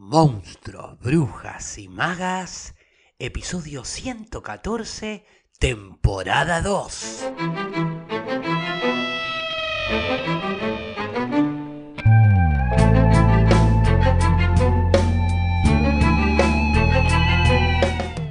Monstruos, Brujas y Magas, episodio 114, temporada 2.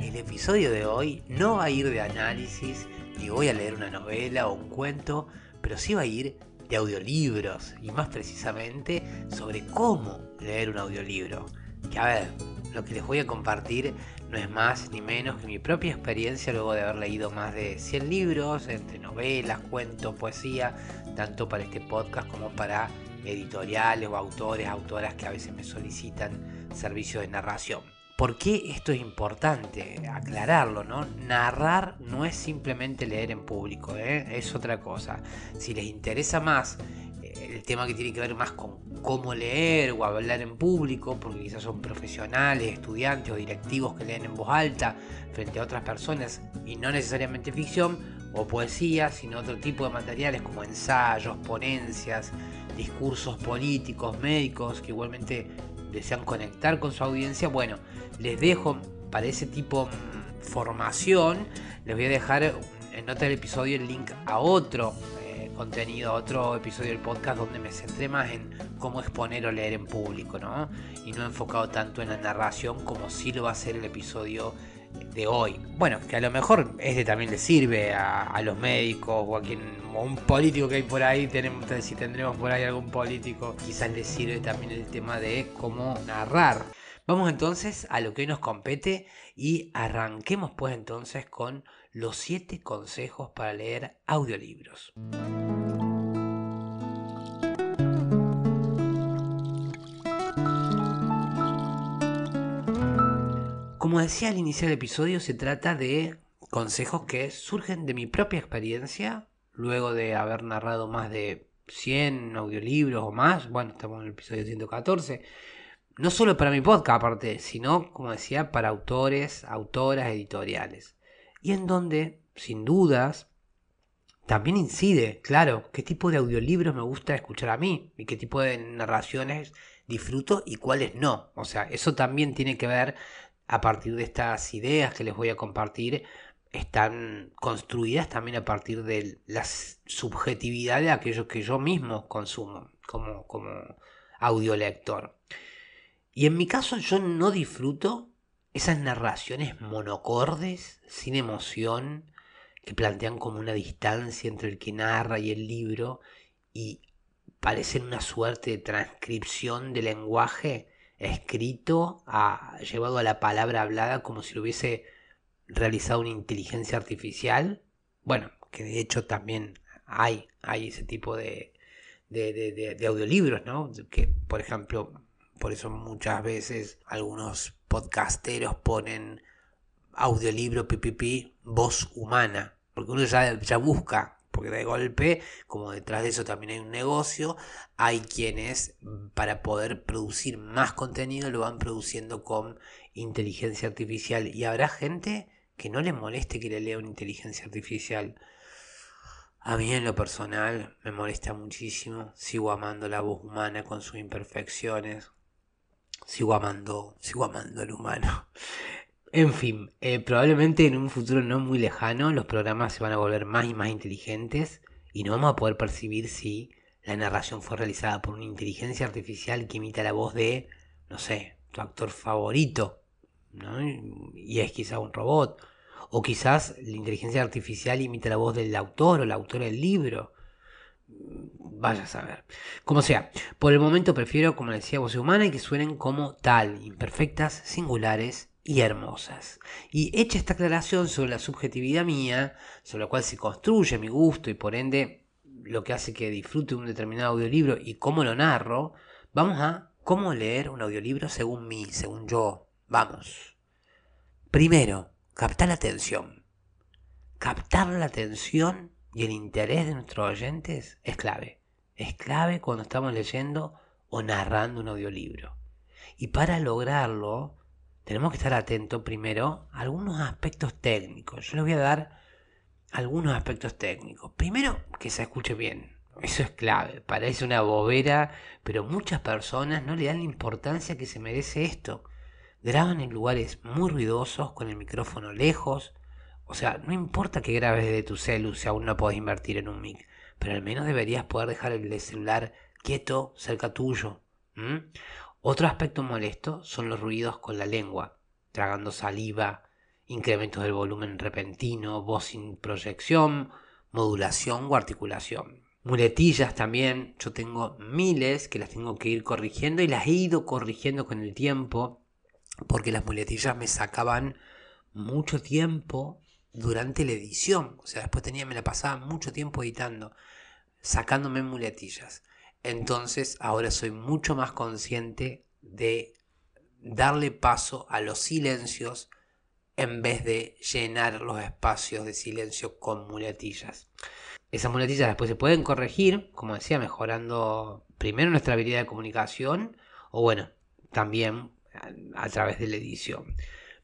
El episodio de hoy no va a ir de análisis, ni voy a leer una novela o un cuento, pero sí va a ir de audiolibros y más precisamente sobre cómo leer un audiolibro. Que a ver, lo que les voy a compartir no es más ni menos que mi propia experiencia luego de haber leído más de 100 libros, entre novelas, cuentos, poesía, tanto para este podcast como para editoriales o autores, autoras que a veces me solicitan servicios de narración. ¿Por qué esto es importante? Aclararlo, ¿no? Narrar no es simplemente leer en público, ¿eh? es otra cosa. Si les interesa más eh, el tema que tiene que ver más con cómo leer o hablar en público, porque quizás son profesionales, estudiantes o directivos que leen en voz alta frente a otras personas y no necesariamente ficción o poesía, sino otro tipo de materiales como ensayos, ponencias, discursos políticos, médicos, que igualmente desean conectar con su audiencia, bueno, les dejo para ese tipo de formación, les voy a dejar en nota del episodio el link a otro eh, contenido, a otro episodio del podcast donde me centré más en cómo exponer o leer en público, ¿no? Y no enfocado tanto en la narración como sí lo va a ser el episodio de hoy. Bueno, que a lo mejor este también le sirve a, los médicos o a quien o un político que hay por ahí, tenemos, si tendremos por ahí algún político, quizás le sirve también el tema de cómo narrar. Vamos entonces a lo que hoy nos compete y arranquemos pues entonces con los 7 consejos para leer audiolibros. Como decía al iniciar el episodio, se trata de consejos que surgen de mi propia experiencia, luego de haber narrado más de 100 audiolibros o más, bueno, estamos en el episodio 114, no solo para mi podcast aparte, sino, como decía, para autores, autoras, editoriales. Y en donde, sin dudas, también incide, claro, qué tipo de audiolibros me gusta escuchar a mí y qué tipo de narraciones disfruto y cuáles no. O sea, eso también tiene que ver a partir de estas ideas que les voy a compartir, están construidas también a partir de la subjetividad de aquellos que yo mismo consumo como, como audiolector. Y en mi caso yo no disfruto esas narraciones monocordes, sin emoción, que plantean como una distancia entre el que narra y el libro y parecen una suerte de transcripción de lenguaje escrito, a, llevado a la palabra hablada como si lo hubiese realizado una inteligencia artificial. Bueno, que de hecho también hay, hay ese tipo de, de, audiolibros, ¿no? Que, por ejemplo, por eso muchas veces algunos podcasteros ponen audiolibro pipipi voz humana, porque uno ya, ya busca porque de golpe, como detrás de eso también hay un negocio, hay quienes para poder producir más contenido lo van produciendo con inteligencia artificial y habrá gente que no le moleste que le lea una inteligencia artificial. A mí en lo personal me molesta muchísimo, sigo amando la voz humana con sus imperfecciones, sigo amando, sigo amando al humano. En fin, eh, probablemente en un futuro no muy lejano los programas se van a volver más y más inteligentes y no vamos a poder percibir si la narración fue realizada por una inteligencia artificial que imita la voz de, no sé, tu actor favorito, ¿no? y es quizá un robot, o quizás la inteligencia artificial imita la voz del autor o la autora del libro. Vaya a saber. Como sea, por el momento prefiero, como decía, voz humana y que suenen como tal, imperfectas, singulares y hermosas. Y hecha esta aclaración sobre la subjetividad mía, sobre la cual se construye mi gusto y por ende lo que hace que disfrute un determinado audiolibro y cómo lo narro, vamos a cómo leer un audiolibro según mí, según yo. Vamos. Primero, captar la atención. Captar la atención y el interés de nuestros oyentes es clave. Es clave cuando estamos leyendo o narrando un audiolibro. Y para lograrlo, tenemos que estar atentos primero a algunos aspectos técnicos. Yo les voy a dar algunos aspectos técnicos. Primero, que se escuche bien. Eso es clave, parece una bobera, pero muchas personas no le dan la importancia que se merece esto. Graban en lugares muy ruidosos, con el micrófono lejos. O sea, no importa que grabes de tu celu si aún no podés invertir en un mic, pero al menos deberías poder dejar el celular quieto cerca tuyo. Otro aspecto molesto son los ruidos con la lengua, tragando saliva, incrementos del volumen repentino, voz sin proyección, modulación o articulación. Muletillas también, yo tengo miles que las tengo que ir corrigiendo y las he ido corrigiendo con el tiempo porque las muletillas me sacaban mucho tiempo durante la edición. O sea, después tenía, me la pasaba mucho tiempo editando, sacándome muletillas. Entonces ahora soy mucho más consciente de darle paso a los silencios en vez de llenar los espacios de silencio con muletillas. Esas muletillas después se pueden corregir, como decía, mejorando primero nuestra habilidad de comunicación o bueno, también a, través de la edición.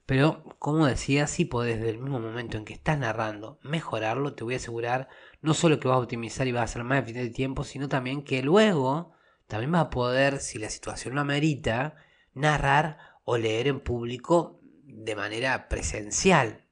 Pero, como decía, si podés desde el mismo momento en que estás narrando mejorarlo, te voy a asegurar no solo que vas a optimizar y vas a hacer más eficiente el tiempo, sino también que luego también vas a poder, si la situación lo amerita, narrar o leer en público de manera presencial,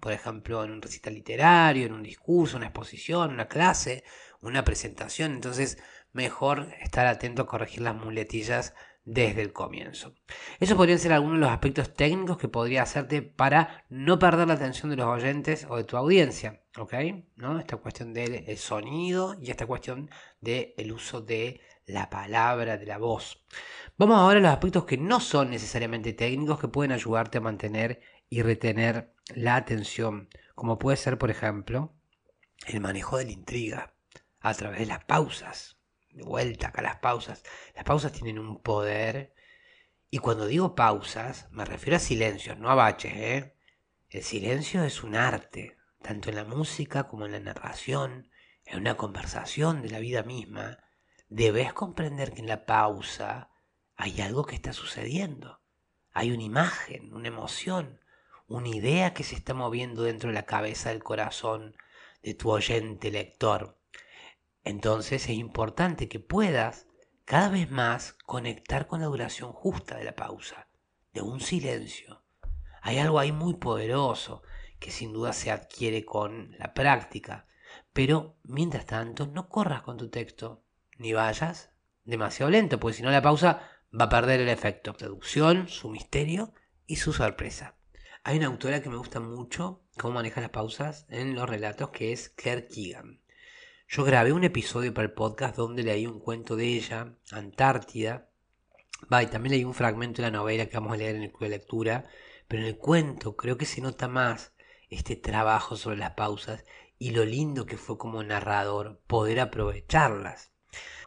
por ejemplo, en un recital literario, en un discurso, una exposición, una clase, una presentación. Entonces, mejor estar atento a corregir las muletillas desde el comienzo. Esos podrían ser algunos de los aspectos técnicos que podría hacerte para no perder la atención de los oyentes o de tu audiencia. ¿Ok? ¿No? Esta cuestión del sonido y esta cuestión del uso de la palabra, de la voz. Vamos ahora a los aspectos que no son necesariamente técnicos que pueden ayudarte a mantener y retener la atención, como puede ser, por ejemplo, el manejo de la intriga a través de las pausas. De vuelta acá las pausas. Las pausas tienen un poder. Y cuando digo pausas, me refiero a silencios, no a baches. ¿eh? El silencio es un arte, tanto en la música como en la narración, en una conversación de la vida misma. Debes comprender que en la pausa hay algo que está sucediendo. Hay una imagen, una emoción, una idea que se está moviendo dentro de la cabeza del corazón de tu oyente lector. Entonces es importante que puedas cada vez más conectar con la duración justa de la pausa, de un silencio. Hay algo ahí muy poderoso que sin duda se adquiere con la práctica, pero mientras tanto no corras con tu texto, ni vayas demasiado lento, porque si no la pausa va a perder el efecto, seducción, su misterio y su sorpresa. Hay una autora que me gusta mucho cómo maneja las pausas en los relatos, que es Claire Keegan. Yo grabé un episodio para el podcast donde leí un cuento de ella, Antártida. Y también leí un fragmento de la novela que vamos a leer en el club de lectura. Pero en el cuento creo que se nota más este trabajo sobre las pausas y lo lindo que fue como narrador poder aprovecharlas.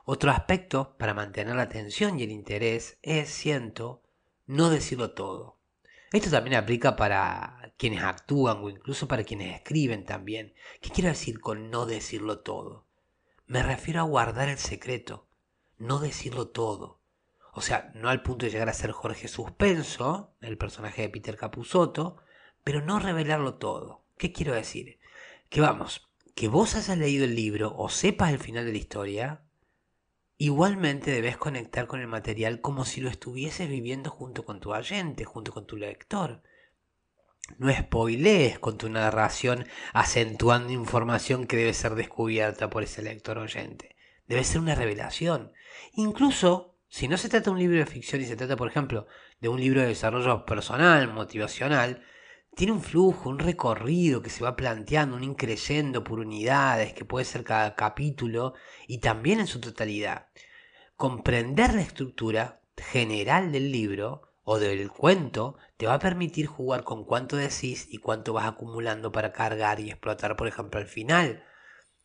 Otro aspecto para mantener la atención y el interés es, siento, no decirlo todo. Esto también aplica para quienes actúan o incluso para quienes escriben también. ¿Qué quiero decir con no decirlo todo? Me refiero a guardar el secreto, no decirlo todo. O sea, no al punto de llegar a ser Jorge Suspenso, el personaje de Peter Capusotto, pero no revelarlo todo. ¿Qué quiero decir? Que vamos, que vos hayas leído el libro o sepas el final de la historia, Igualmente debes conectar con el material como si lo estuvieses viviendo junto con tu oyente, junto con tu lector. No spoilees con tu narración acentuando información que debe ser descubierta por ese lector oyente. Debe ser una revelación. Incluso si no se trata de un libro de ficción y se trata, por ejemplo, de un libro de desarrollo personal, motivacional, tiene un flujo, un recorrido que se va planteando, un increyendo por unidades, que puede ser cada capítulo y también en su totalidad. Comprender la estructura general del libro o del cuento te va a permitir jugar con cuánto decís y cuánto vas acumulando para cargar y explotar, por ejemplo, al final.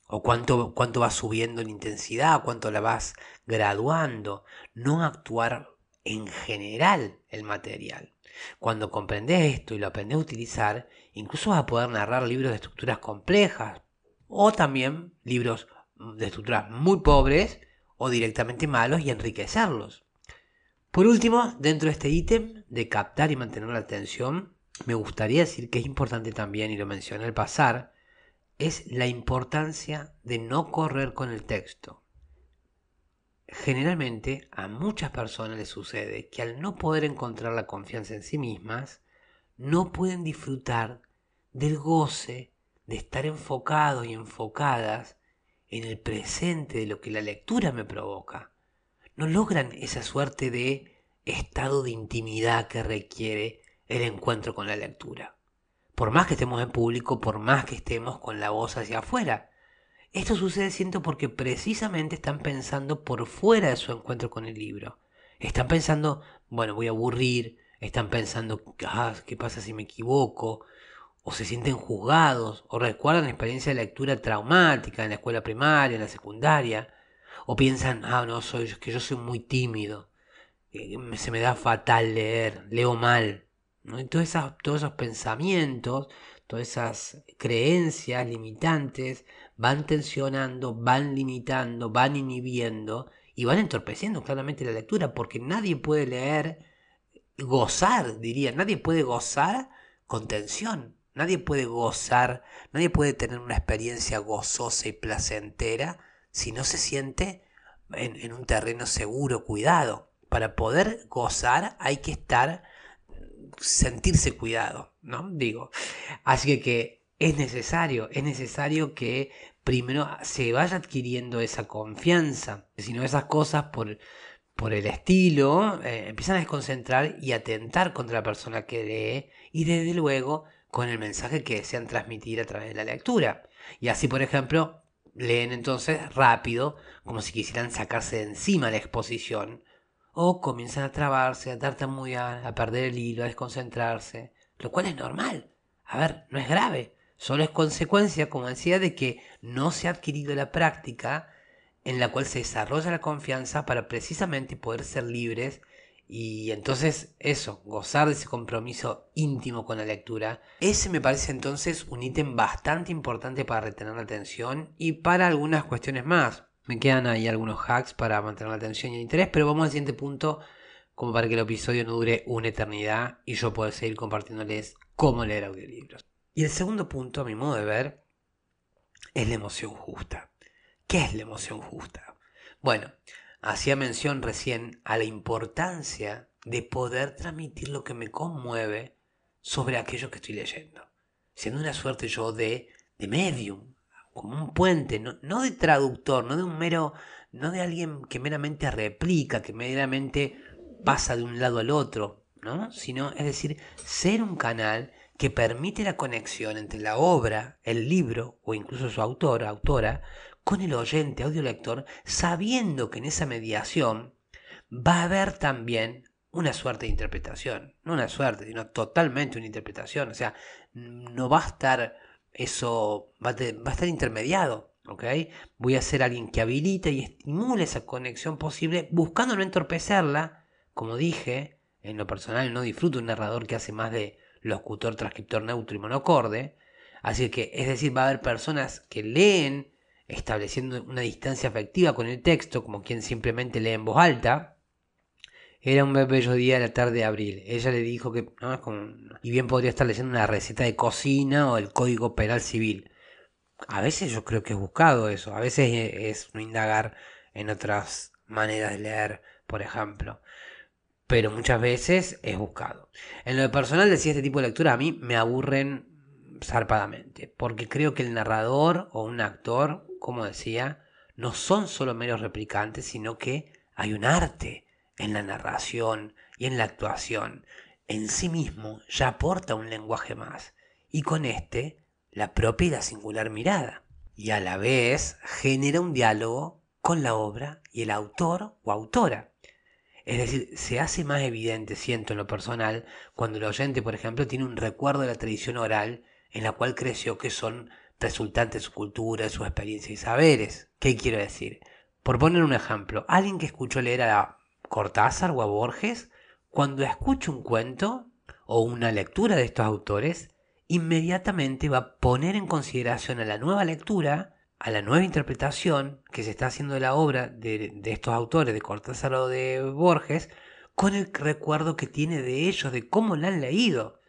O cuánto, cuánto vas subiendo en intensidad, cuánto la vas graduando. No actuar en general el material. Cuando comprendes esto y lo aprendes a utilizar, incluso vas a poder narrar libros de estructuras complejas o también libros de estructuras muy pobres o directamente malos y enriquecerlos. Por último, dentro de este ítem de captar y mantener la atención, me gustaría decir que es importante también, y lo mencioné al pasar, es la importancia de no correr con el texto. Generalmente a muchas personas les sucede que al no poder encontrar la confianza en sí mismas, no pueden disfrutar del goce de estar enfocados y enfocadas en el presente de lo que la lectura me provoca. No logran esa suerte de estado de intimidad que requiere el encuentro con la lectura. Por más que estemos en público, por más que estemos con la voz hacia afuera. Esto sucede, siento, porque precisamente están pensando por fuera de su encuentro con el libro. Están pensando, bueno, voy a aburrir, están pensando, ah, ¿qué pasa si me equivoco? O se sienten juzgados, o recuerdan experiencia de lectura traumática en la escuela primaria, en la secundaria, o piensan, ah, no, soy, que yo soy muy tímido, se me da fatal leer, leo mal. ¿no? Y todos esos pensamientos, todas esas creencias limitantes van tensionando, van limitando, van inhibiendo y van entorpeciendo claramente la lectura, porque nadie puede leer gozar, diría, nadie puede gozar con tensión, nadie puede gozar, nadie puede tener una experiencia gozosa y placentera si no se siente en, un terreno seguro, cuidado. Para poder gozar hay que estar, sentirse cuidado, ¿no? Digo, así que es necesario, es necesario que primero se vaya adquiriendo esa confianza, si no esas cosas por por el estilo, eh, empiezan a desconcentrar y atentar contra la persona que lee y desde luego con el mensaje que desean transmitir a través de la lectura. Y así, por ejemplo, leen entonces rápido, como si quisieran sacarse de encima la exposición, o comienzan a trabarse, a tartamudear, a perder el hilo, a desconcentrarse, lo cual es normal. A ver, no es grave, solo es consecuencia, como decía, de que no se ha adquirido la práctica en la cual se desarrolla la confianza para precisamente poder ser libres y entonces eso, gozar de ese compromiso íntimo con la lectura. Ese me parece entonces un ítem bastante importante para retener la atención y para algunas cuestiones más. Me quedan ahí algunos hacks para mantener la atención y el interés, pero vamos al siguiente punto como para que el episodio no dure una eternidad y yo pueda seguir compartiéndoles cómo leer audiolibros. Y el segundo punto, a mi modo de ver, es la emoción justa. ¿Qué es la emoción justa? Bueno, hacía mención recién a la importancia de poder transmitir lo que me conmueve sobre aquello que estoy leyendo. Siendo una suerte yo de, de medium, como un puente, no, no de traductor, no de un mero, no de alguien que meramente replica, que meramente pasa de un lado al otro, ¿no? Sino, es decir, ser un canal que permite la conexión entre la obra, el libro o incluso su autor, autora, con el oyente, audiolector, sabiendo que en esa mediación va a haber también una suerte de interpretación. No una suerte, sino totalmente una interpretación. O sea, no va a estar eso, va a, estar intermediado. ¿ok? Voy a ser alguien que habilite y estimule esa conexión posible, buscando no entorpecerla. Como dije, en lo personal no disfruto un narrador que hace más de locutor, transcriptor neutro y monocorde. Así que, es decir, va a haber personas que leen estableciendo una distancia afectiva con el texto, como quien simplemente lee en voz alta. Era un bello día de la tarde de abril. Ella le dijo que, y bien podría estar leyendo una receta de cocina o el código penal civil. A veces yo creo que es buscado eso, a veces es no indagar en otras maneras de leer, por ejemplo. Pero muchas veces es buscado. En lo personal decía este tipo de lectura a mí me aburren zarpadamente, porque creo que el narrador o un actor como decía, no son solo meros replicantes, sino que hay un arte en la narración y en la actuación. En sí mismo ya aporta un lenguaje más, y con este la propia y la singular mirada, y a la vez genera un diálogo con la obra y el autor o autora. Es decir, se hace más evidente, siento en lo personal, cuando el oyente, por ejemplo, tiene un recuerdo de la tradición oral en la cual creció que son resultantes de su cultura, de su experiencia y saberes. ¿Qué quiero decir? Por poner un ejemplo, alguien que escuchó leer a Cortázar o a Borges, cuando escucha un cuento o una lectura de estos autores, inmediatamente va a poner en consideración a la nueva lectura, a la nueva interpretación que se está haciendo de la obra de, estos autores, de Cortázar o de Borges, con el recuerdo que tiene de ellos, de cómo la han leído,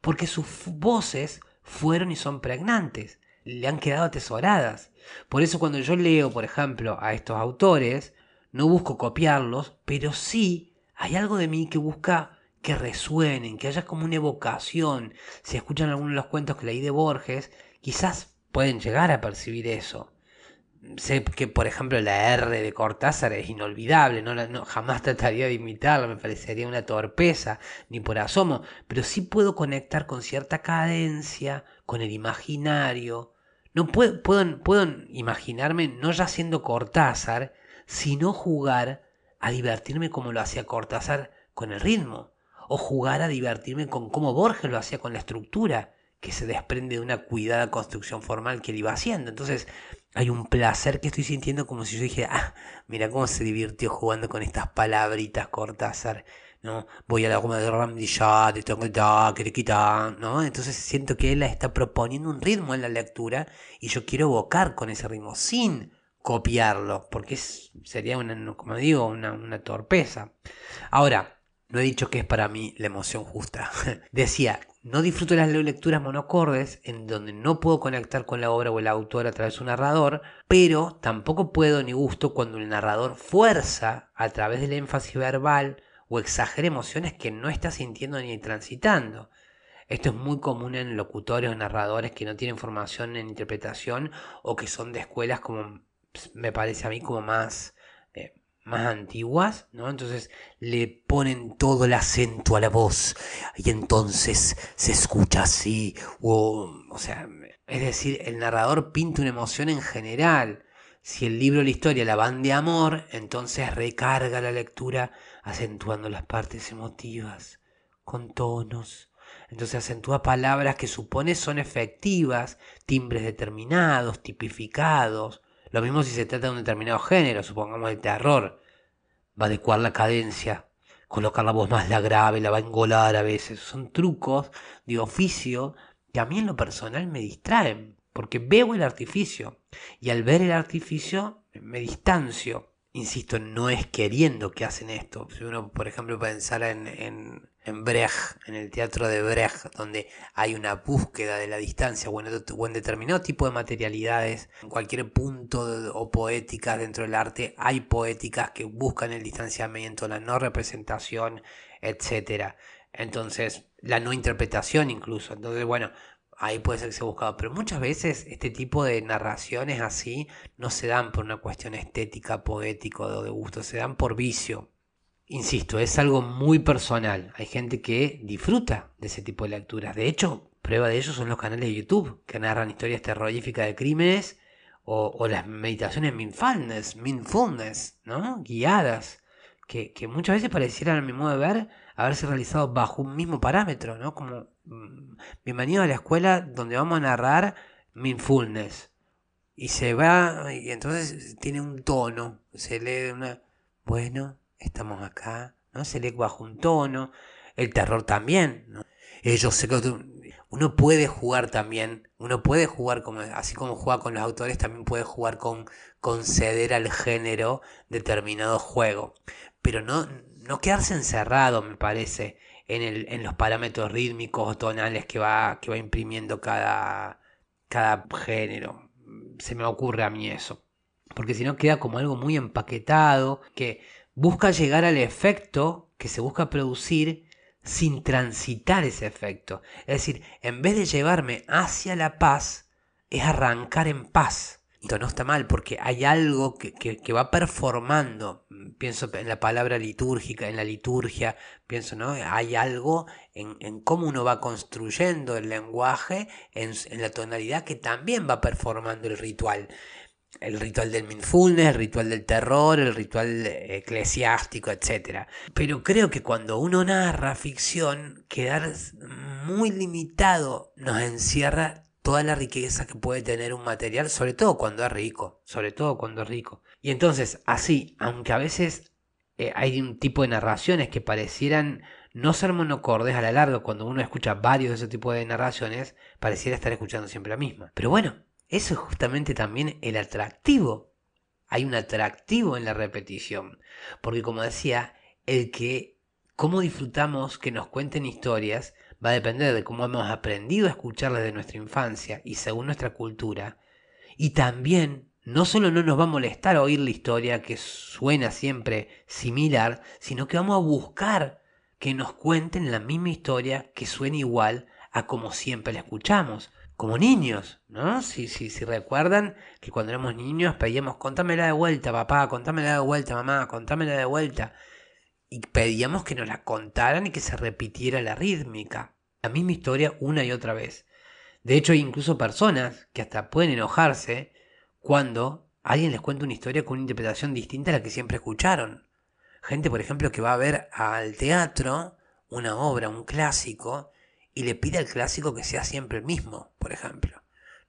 porque sus voces fueron y son pregnantes le han quedado atesoradas. Por eso cuando yo leo, por ejemplo, a estos autores, no busco copiarlos, pero sí hay algo de mí que busca que resuenen, que haya como una evocación. Si escuchan algunos de los cuentos que leí de Borges, quizás pueden llegar a percibir eso. Sé que, por ejemplo, la R de Cortázar es inolvidable, no, no jamás trataría de imitarla, me parecería una torpeza, ni por asomo, pero sí puedo conectar con cierta cadencia, con el imaginario. No puedo, puedo, puedo imaginarme no ya siendo Cortázar, sino jugar a divertirme como lo hacía Cortázar con el ritmo, o jugar a divertirme con cómo Borges lo hacía con la estructura que se desprende de una cuidada construcción formal que él iba haciendo. Entonces hay un placer que estoy sintiendo como si yo dijera, ah, mira cómo se divirtió jugando con estas palabritas Cortázar. ¿no? Voy a la goma de Ramdi ya, te tengo que quitar, ¿no? Entonces siento que él está proponiendo un ritmo en la lectura y yo quiero evocar con ese ritmo sin copiarlo, porque sería una, como digo, una torpeza. Ahora, no he dicho que es para mí la emoción justa. Decía, no disfruto las lecturas monocordes en donde no puedo conectar con la obra o el autor a través de un narrador, pero tampoco puedo ni gusto cuando el narrador fuerza a través del énfasis verbal o exagera emociones que no está sintiendo ni transitando. Esto es muy común en locutores o narradores que no tienen formación en interpretación o que son de escuelas como me parece a mí como más más antiguas, ¿no? Entonces le ponen todo el acento a la voz y entonces se escucha así, o, o sea, es decir, el narrador pinta una emoción en general. Si el libro o la historia la van de amor, entonces recarga la lectura acentuando las partes emotivas, con tonos. Entonces acentúa palabras que supone son efectivas, timbres determinados, tipificados, lo mismo si se trata de un determinado género, supongamos el terror. Va a adecuar la cadencia, colocar la voz más la grave, la va a engolar a veces. Son trucos de oficio que a mí en lo personal me distraen, porque veo el artificio y al ver el artificio me distancio. Insisto, no es queriendo que hacen esto. Si uno, por ejemplo, pensara en, en en Brecht, en el teatro de Brecht, donde hay una búsqueda de la distancia o en, determinado tipo de materialidades, en cualquier punto o poética dentro del arte, hay poéticas que buscan el distanciamiento, la no representación, etc. Entonces, la no interpretación incluso. Entonces, bueno, ahí puede ser que se buscado. Pero muchas veces este tipo de narraciones así no se dan por una cuestión estética, poética o de gusto, se dan por vicio. Insisto, es algo muy personal. Hay gente que disfruta de ese tipo de lecturas. De hecho, prueba de ello son los canales de YouTube que narran historias terroríficas de crímenes o, las meditaciones mindfulness, mindfulness, ¿no? Guiadas, que, muchas veces parecieran, a mi modo de ver, haberse realizado bajo un mismo parámetro, ¿no? Como, mm, bienvenido a la escuela donde vamos a narrar mindfulness. Y se va, y entonces tiene un tono, se lee una... Bueno, estamos acá, ¿no? Se lee bajo un tono, el terror también, ¿no? Ellos sé que uno puede jugar también, uno puede jugar como, así como juega con los autores, también puede jugar con conceder al género determinado juego. Pero no, no quedarse encerrado, me parece, en, el, en los parámetros rítmicos o tonales que va, que va imprimiendo cada, cada género. Se me ocurre a mí eso. Porque si no queda como algo muy empaquetado, que busca llegar al efecto que se busca producir sin transitar ese efecto. Es decir, en vez de llevarme hacia la paz, es arrancar en paz. Esto no está mal porque hay algo que, va performando. Pienso en la palabra litúrgica, en la liturgia, pienso, ¿no? Hay algo en, cómo uno va construyendo el lenguaje, en, en, la tonalidad que también va performando el ritual el ritual del mindfulness, el ritual del terror, el ritual eclesiástico, etc. Pero creo que cuando uno narra ficción, quedar muy limitado nos encierra toda la riqueza que puede tener un material, sobre todo cuando es rico, sobre todo cuando es rico. Y entonces, así, aunque a veces eh, hay un tipo de narraciones que parecieran no ser monocordes, a la larga, cuando uno escucha varios de ese tipo de narraciones, pareciera estar escuchando siempre la misma. Pero bueno, eso es justamente también el atractivo. Hay un atractivo en la repetición. Porque como decía, el que, cómo disfrutamos que nos cuenten historias, va a depender de cómo hemos aprendido a escuchar desde nuestra infancia y según nuestra cultura. Y también no solo no nos va a molestar oír la historia que suena siempre similar, sino que vamos a buscar que nos cuenten la misma historia que suene igual a como siempre la escuchamos. Como niños, ¿no? Si, si, si recuerdan que cuando éramos niños pedíamos, contámela de vuelta, papá, contámela de vuelta, mamá, contámela de vuelta. Y pedíamos que nos la contaran y que se repitiera la rítmica. La misma historia una y otra vez. De hecho, hay incluso personas que hasta pueden enojarse cuando alguien les cuenta una historia con una interpretación distinta a la que siempre escucharon. Gente, por ejemplo, que va a ver al teatro una obra, un clásico, y le pide al clásico que sea siempre el mismo, por ejemplo.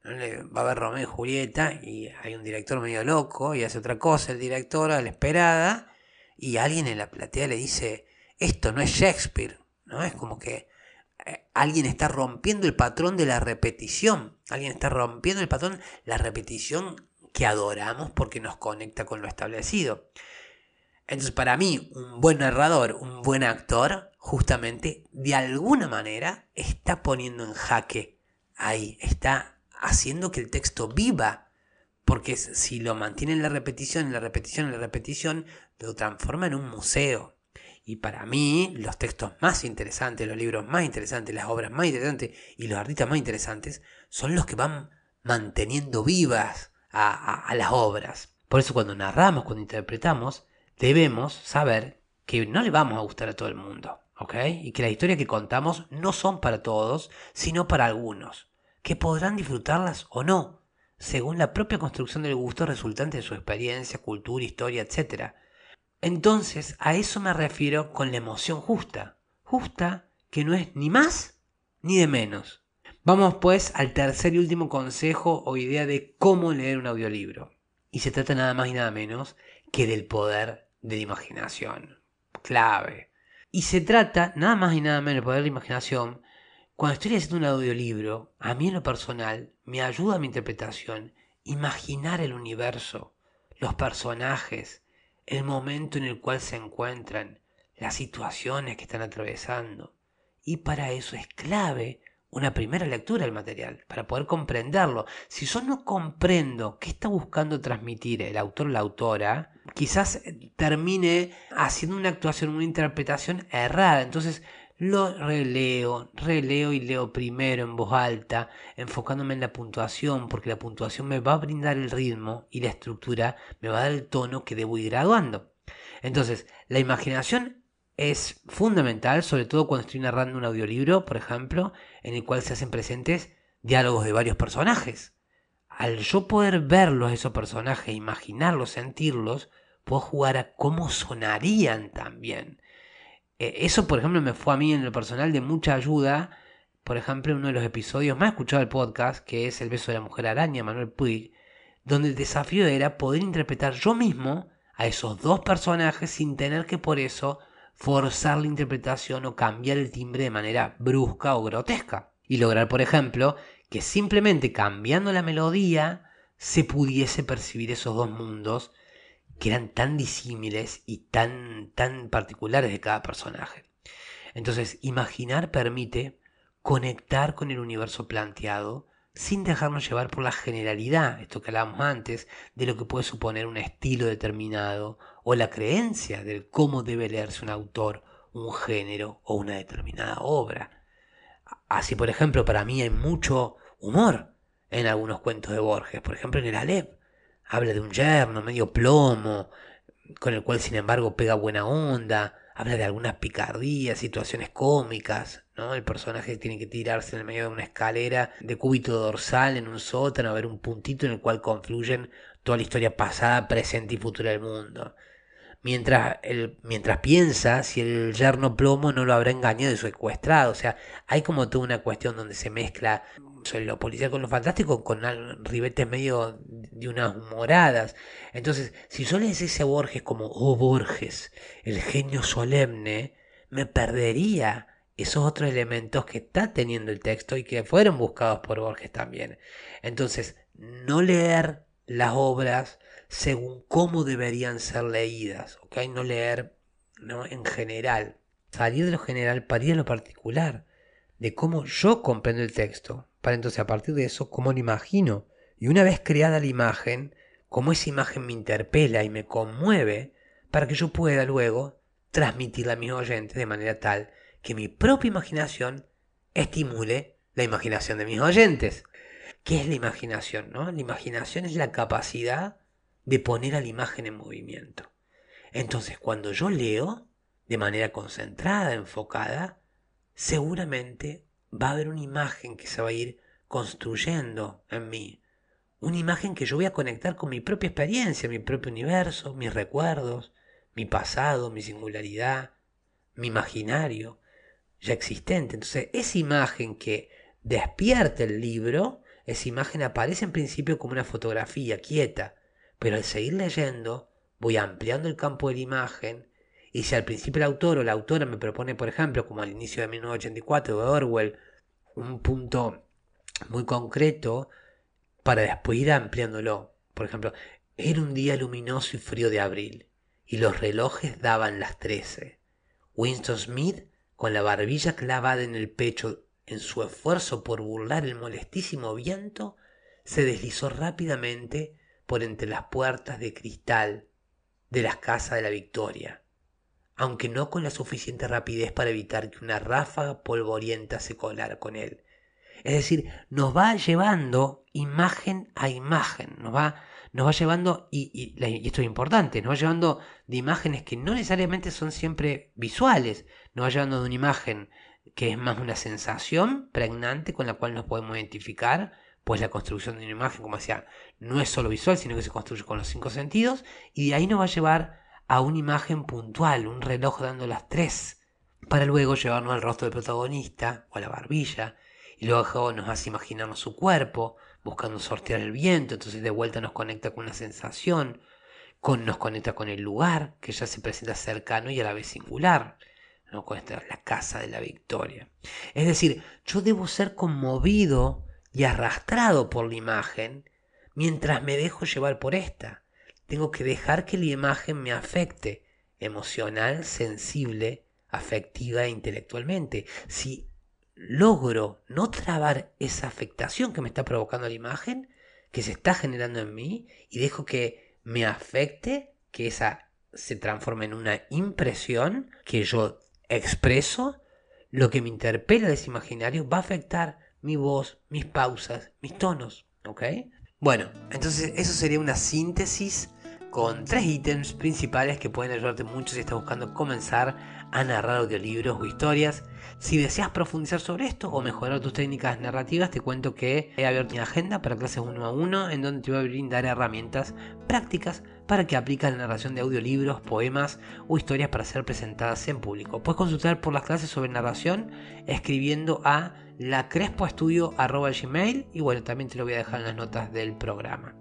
Va a ver Romeo y Julieta y hay un director medio loco y hace otra cosa el director a la esperada y alguien en la platea le dice, esto no es Shakespeare, ¿no? Es como que eh, alguien está rompiendo el patrón de la repetición, alguien está rompiendo el patrón, la repetición que adoramos porque nos conecta con lo establecido. Entonces, para mí, un buen narrador, un buen actor, justamente, de alguna manera, está poniendo en jaque ahí, está haciendo que el texto viva. Porque si lo mantiene en la repetición, en la repetición, en la repetición, lo transforma en un museo. Y para mí, los textos más interesantes, los libros más interesantes, las obras más interesantes y los artistas más interesantes son los que van manteniendo vivas a, a las obras. Por eso cuando narramos, cuando interpretamos, debemos saber que no le vamos a gustar a todo el mundo. ¿ok? Y que las historias que contamos no son para todos, sino para algunos, que podrán disfrutarlas o no, según la propia construcción del gusto resultante de su experiencia, cultura, historia, etc. Entonces, a eso me refiero con la emoción justa. Justa que no es ni más ni de menos. Vamos pues al tercer y último consejo o idea de cómo leer un audiolibro. Y se trata nada más y nada menos que del poder de la imaginación. Clave. Y se trata nada más y nada menos del poder de la imaginación. Cuando estoy haciendo un audiolibro, a mí en lo personal me ayuda a mi interpretación imaginar el universo, los personajes, el momento en el cual se encuentran, las situaciones que están atravesando. Y para eso es clave una primera lectura del material, para poder comprenderlo. Si yo no comprendo qué está buscando transmitir el autor o la autora, quizás termine haciendo una actuación, una interpretación errada. Entonces lo releo, releo y leo primero en voz alta, enfocándome en la puntuación, porque la puntuación me va a brindar el ritmo y la estructura me va a dar el tono que debo ir graduando. Entonces, la imaginación es fundamental, sobre todo cuando estoy narrando un audiolibro, por ejemplo, en el cual se hacen presentes diálogos de varios personajes. Al yo poder verlos, esos personajes, imaginarlos, sentirlos, puedo jugar a cómo sonarían también. Eh, eso, por ejemplo, me fue a mí en lo personal de mucha ayuda. Por ejemplo, uno de los episodios más escuchados del podcast, que es El beso de la mujer araña, Manuel Puig, donde el desafío era poder interpretar yo mismo a esos dos personajes sin tener que por eso forzar la interpretación o cambiar el timbre de manera brusca o grotesca. Y lograr, por ejemplo, que simplemente cambiando la melodía se pudiese percibir esos dos mundos que eran tan disímiles y tan, tan particulares de cada personaje. Entonces, imaginar permite conectar con el universo planteado sin dejarnos llevar por la generalidad, esto que hablábamos antes, de lo que puede suponer un estilo determinado o la creencia de cómo debe leerse un autor, un género o una determinada obra. Así, por ejemplo, para mí hay mucho humor en algunos cuentos de Borges, por ejemplo en el Alep habla de un yerno medio plomo, con el cual sin embargo pega buena onda, habla de algunas picardías, situaciones cómicas, ¿no? El personaje tiene que tirarse en el medio de una escalera de cúbito dorsal en un sótano a ver un puntito en el cual confluyen toda la historia pasada, presente y futura del mundo. Mientras, el, mientras piensa si el yerno plomo no lo habrá engañado y secuestrado. O sea, hay como toda una cuestión donde se mezcla lo policial con lo fantástico con ribetes medio de unas humoradas. Entonces, si yo le decís a Borges como, oh Borges, el genio solemne, me perdería esos otros elementos que está teniendo el texto y que fueron buscados por Borges también. Entonces, no leer las obras según cómo deberían ser leídas, ¿ok? No leer ¿no? en general. Salir de lo general para ir a lo particular de cómo yo comprendo el texto, para entonces a partir de eso, cómo lo imagino. Y una vez creada la imagen, cómo esa imagen me interpela y me conmueve, para que yo pueda luego transmitirla a mis oyentes de manera tal que mi propia imaginación estimule la imaginación de mis oyentes. ¿Qué es la imaginación? No? La imaginación es la capacidad de poner a la imagen en movimiento. Entonces, cuando yo leo, de manera concentrada, enfocada, seguramente va a haber una imagen que se va a ir construyendo en mí. Una imagen que yo voy a conectar con mi propia experiencia, mi propio universo, mis recuerdos, mi pasado, mi singularidad, mi imaginario ya existente. Entonces, esa imagen que despierta el libro, esa imagen aparece en principio como una fotografía quieta, pero al seguir leyendo voy ampliando el campo de la imagen y si al principio el autor o la autora me propone, por ejemplo, como al inicio de 1984 de Orwell, un punto muy concreto para después ir ampliándolo. Por ejemplo, era un día luminoso y frío de abril y los relojes daban las trece. Winston Smith, con la barbilla clavada en el pecho en su esfuerzo por burlar el molestísimo viento, se deslizó rápidamente por entre las puertas de cristal de las casas de la Victoria, aunque no con la suficiente rapidez para evitar que una ráfaga polvorienta se colara con él. Es decir, nos va llevando imagen a imagen, nos va, nos va llevando, y, y, esto es importante, nos va llevando de imágenes que no necesariamente son siempre visuales, nos va llevando de una imagen que es más una sensación pregnante con la cual nos podemos identificar, pues la construcción de una imagen, como decía, no es solo visual, sino que se construye con los cinco sentidos, y de ahí nos va a llevar a una imagen puntual, un reloj dando las tres, para luego llevarnos al rostro del protagonista o a la barbilla, y luego nos hace imaginarnos su cuerpo, buscando sortear el viento, entonces de vuelta nos conecta con una sensación, con, nos conecta con el lugar, que ya se presenta cercano y a la vez singular no cuesta la casa de la victoria. Es decir, yo debo ser conmovido y arrastrado por la imagen mientras me dejo llevar por esta. Tengo que dejar que la imagen me afecte emocional, sensible, afectiva e intelectualmente. Si logro no trabar esa afectación que me está provocando la imagen, que se está generando en mí, y dejo que me afecte, que esa se transforme en una impresión, que yo expreso, lo que me interpela de ese imaginario va a afectar mi voz, mis pausas, mis tonos, ¿ok? Bueno, entonces eso sería una síntesis con tres ítems principales que pueden ayudarte mucho si estás buscando comenzar a narrar audiolibros o historias. Si deseas profundizar sobre esto o mejorar tus técnicas narrativas, te cuento que he abierto mi agenda para clases uno a uno en donde te voy a brindar herramientas prácticas para que apliques la narración de audiolibros, poemas o historias para ser presentadas en público. Puedes consultar por las clases sobre narración escribiendo a lacrespoestudio.gmail y bueno, también te lo voy a dejar en las notas del programa.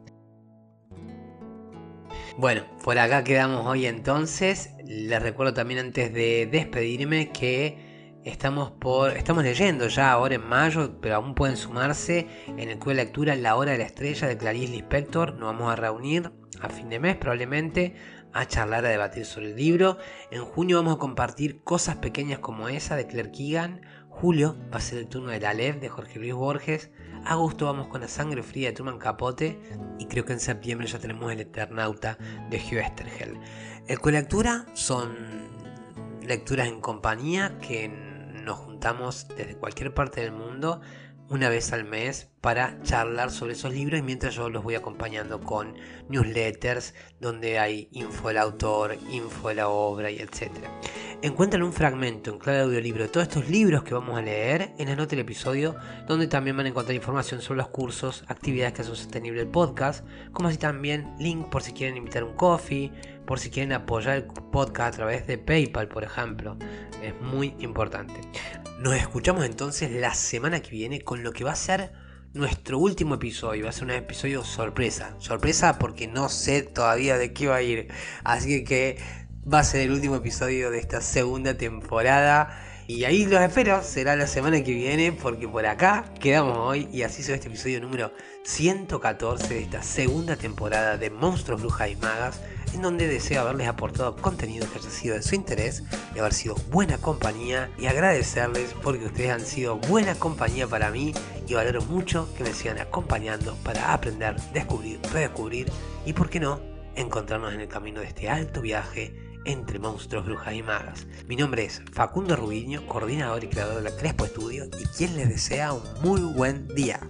Bueno, por acá quedamos hoy entonces. Les recuerdo también antes de despedirme que estamos por estamos leyendo ya ahora en mayo, pero aún pueden sumarse en el club de lectura La Hora de la Estrella de Clarice Lispector. Nos vamos a reunir a fin de mes probablemente a charlar, a debatir sobre el libro. En junio vamos a compartir cosas pequeñas como esa de Claire Keegan. Julio va a ser el turno de La Lev de Jorge Luis Borges. Agosto vamos con La Sangre Fría de Truman Capote. Y creo que en septiembre ya tenemos El Eternauta de Hugh Estergel. El colectura son lecturas en compañía que nos juntamos desde cualquier parte del mundo una vez al mes para charlar sobre esos libros mientras yo los voy acompañando con newsletters donde hay info del autor, info de la obra y etc. Encuentran un fragmento en clave audiolibro de todos estos libros que vamos a leer en la nota del episodio donde también van a encontrar información sobre los cursos, actividades que hacen sostenible el podcast, como así también link por si quieren invitar un coffee, por si quieren apoyar el podcast a través de PayPal, por ejemplo. Es muy importante. Nos escuchamos entonces la semana que viene con lo que va a ser nuestro último episodio. Va a ser un episodio sorpresa. Sorpresa porque no sé todavía de qué va a ir. Así que va a ser el último episodio de esta segunda temporada. Y ahí los espero, será la semana que viene, porque por acá quedamos hoy y así será este episodio número 114 de esta segunda temporada de Monstruos, Brujas y Magas, en donde deseo haberles aportado contenido que haya sido de su interés y haber sido buena compañía y agradecerles porque ustedes han sido buena compañía para mí y valoro mucho que me sigan acompañando para aprender, descubrir, redescubrir y, por qué no, encontrarnos en el camino de este alto viaje entre monstruos, brujas y magas. Mi nombre es Facundo Rubiño, coordinador y creador de la Crespo Estudio y quien les desea un muy buen día.